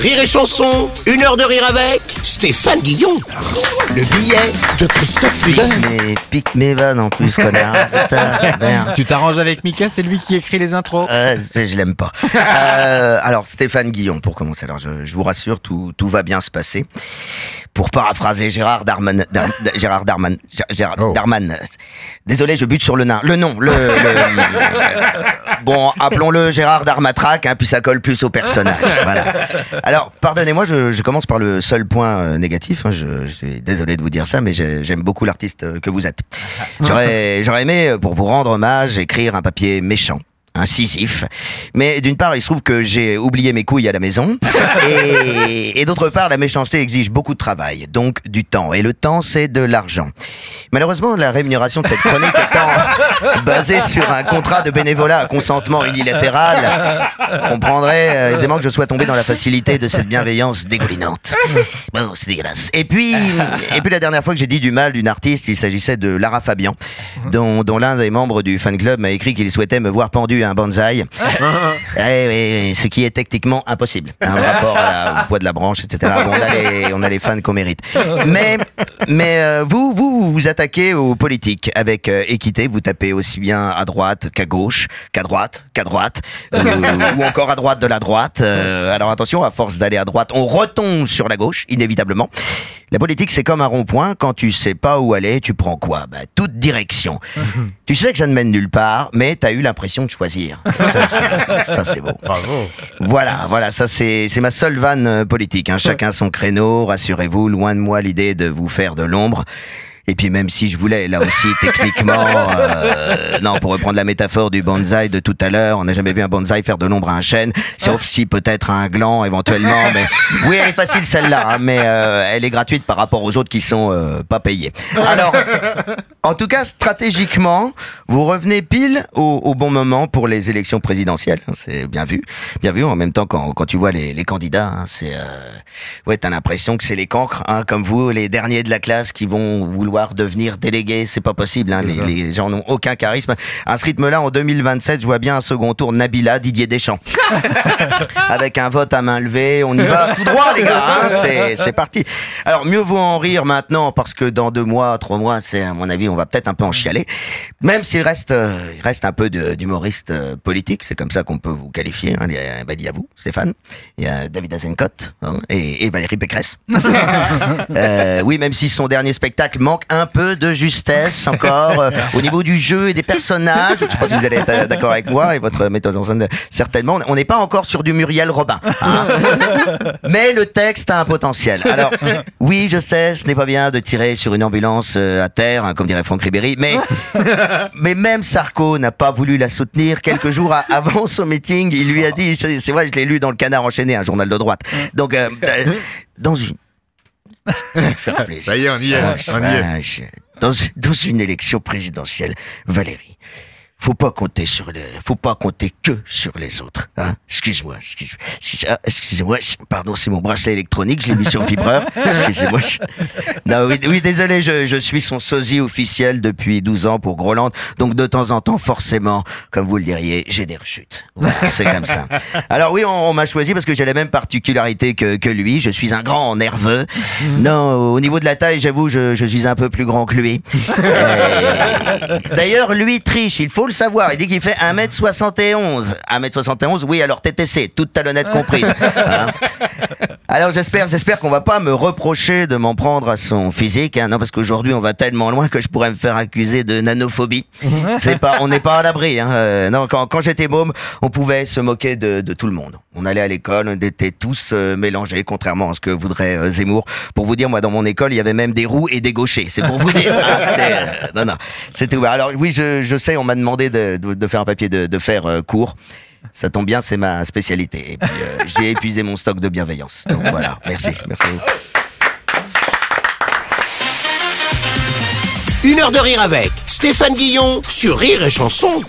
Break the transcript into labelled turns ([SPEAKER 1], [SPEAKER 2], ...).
[SPEAKER 1] Rire et Chanson, une heure de rire avec Stéphane Guillon. Le billet de Christophe Fluder.
[SPEAKER 2] Mais pique mes vannes en plus, connard. Putain, merde.
[SPEAKER 3] Tu t'arranges avec Mika, c'est lui qui écrit les intros.
[SPEAKER 2] Euh, c'est- je l'aime pas. Euh, alors Stéphane Guillon pour commencer. Alors je, je vous rassure, tout, tout va bien se passer. Pour paraphraser Gérard Darman, Dar- Gérard Darman, Gé- Gérard
[SPEAKER 3] Oh.
[SPEAKER 2] Darman. Désolé, je bute sur le nain. Le nom, le. le- bon, appelons-le Gérard Darmatrac, hein, puis ça colle plus au personnage. Voilà. Alors, pardonnez-moi, je, je commence par le seul point euh, négatif. hein, je, je suis désolé de vous dire ça, mais j'ai- j'aime beaucoup l'artiste euh, que vous êtes. J'aurais, j'aurais aimé, euh, pour vous rendre hommage, écrire un papier méchant. Incisif. Mais d'une part, il se trouve que j'ai oublié mes couilles à la maison. Et, et d'autre part, la méchanceté exige beaucoup de travail, donc du temps. Et le temps, c'est de l'argent. Malheureusement, la rémunération de cette chronique étant basée sur un contrat de bénévolat à consentement unilatéral, comprendrait euh, aisément que je sois tombé dans la facilité de cette bienveillance dégoulinante. Bon, c'est dégueulasse. Et puis, et puis la dernière fois que j'ai dit du mal d'une artiste, il s'agissait de Lara Fabian, dont, dont l'un des membres du fan club m'a écrit qu'il souhaitait me voir pendu à un bonsaï. Eh ce qui est techniquement impossible. Un rapport à- au poids de la branche, etc. Bon, on, a les, on a les fans qu'on mérite. Mais, mais euh, vous, vous, vous attaquez aux politiques avec euh, équité. Vous tapez aussi bien à droite qu'à gauche, qu'à droite, qu'à droite, euh, ou encore à droite de la droite. Alors attention, à force d'aller à droite, on retombe sur la gauche, inévitablement. La politique, c'est comme un rond-point. Quand tu sais pas où aller, tu prends quoi? Bah, Toute direction. tu sais que ça ne mène nulle part, mais tu as eu l'impression de choisir. Ça, c'est- ça, c'est beau.
[SPEAKER 3] Bravo.
[SPEAKER 2] Voilà, voilà, ça c'est c'est ma seule vanne euh, politique. Hein. Chacun son créneau, rassurez-vous, loin de moi l'idée de vous faire de l'ombre. Et puis même si je voulais, là aussi, techniquement, euh, non, pour reprendre la métaphore du bonsaï de tout à l'heure, on n'a jamais vu un bonsaï faire de l'ombre à un chêne, sauf si peut-être un gland éventuellement. Mais oui, elle est facile celle-là, hein, mais euh, elle est gratuite par rapport aux autres qui sont euh, pas payés. Alors, en tout cas, stratégiquement, vous revenez pile au, au bon moment pour les élections présidentielles. hein, C'est bien vu, bien vu. En même temps, quand, quand tu vois les, les candidats, hein, c'est ouais, t'as l'impression que c'est les cancres, hein, comme vous, les derniers de la classe, qui vont vouloir devenir délégués. C'est pas possible. Hein, les, les gens n'ont aucun charisme. À ce rythme-là, en 2027, je vois bien un second tour Nabila, Didier Deschamps, avec un vote à main levée. On y va tout droit, les gars. Hein, c'est c'est parti. Alors mieux vaut en rire maintenant parce que dans deux mois, trois mois, c'est à mon avis, on va peut-être un peu en chialer. Même s'il reste, euh, il reste un peu d'humoriste euh, politique, c'est comme ça qu'on peut vous qualifier. Hein. Il, y a, ben, il y a vous, Stéphane, il y a David Azencott hein, et, et Valérie Pécresse. Euh, oui, même si son dernier spectacle manque un peu de justesse encore euh, au niveau du jeu et des personnages. Je sais pas si vous allez être euh, d'accord avec moi et votre metteuse en scène certainement. On n'est pas encore sur du Muriel Robin. hein. Mais le texte a un potentiel. Alors, oui, je sais, ce n'est pas bien de tirer sur une ambulance euh, à terre, hein, comme dirait Franck Ribéry, mais, mais même Sarko n'a pas voulu la soutenir. Quelques jours avant son meeting, il lui a dit, c'est c'est vrai, je l'ai lu dans le Canard enchaîné, un journal de droite. Donc, euh, euh, dans une... Faire plaisir.
[SPEAKER 3] Ça y est, on y est,
[SPEAKER 2] Vache,
[SPEAKER 3] on y est.
[SPEAKER 2] vache. Dans, dans une élection présidentielle, Valérie, faut pas compter sur les, faut pas compter que sur les autres. Hein excuse-moi, excuse, excuse- ah, excusez-moi, pardon, c'est mon bracelet électronique, je l'ai mis sur vibreur. Excusez-moi. Non, oui, désolé, je, suis son sosie officiel depuis 12 ans pour Groland, donc de temps en temps, forcément, comme vous le diriez, j'ai des rechutes. C'est comme ça. Alors oui, on, m'a choisi parce que j'ai la même particularité que, lui. Je suis un grand nerveux. Non, au niveau de la taille, j'avoue, je, je suis un peu plus grand que lui. Euh, D'ailleurs, lui triche, il faut le savoir. Il dit qu'il fait 1m71. 1m71, oui, alors TTC, toute talonnette comprise. Hein alors j'espère, j'espère qu'on va pas me reprocher de m'en prendre à son physique, hein, non parce qu'aujourd'hui on va tellement loin que je pourrais me faire accuser de nanophobie. C'est pas, on n'est pas à l'abri. Hein. euh, non, quand, quand j'étais môme, on pouvait se moquer de, de tout le monde. On allait à l'école, on était tous euh, mélangés, contrairement à ce que voudrait euh, Zemmour. Pour vous dire, moi dans mon école, il y avait même des roues et des gauchers. C'est pour vous dire. hein, euh, non, non, c'était ouvert. Alors oui, je, je sais, on m'a demandé de, de, de faire un papier de, faire court. Ça tombe bien, c'est ma spécialité. Et puis, euh, j'ai épuisé mon stock de bienveillance. Donc voilà, merci, merci.
[SPEAKER 1] Une heure de rire avec Stéphane Guillon sur Rire et Chanson.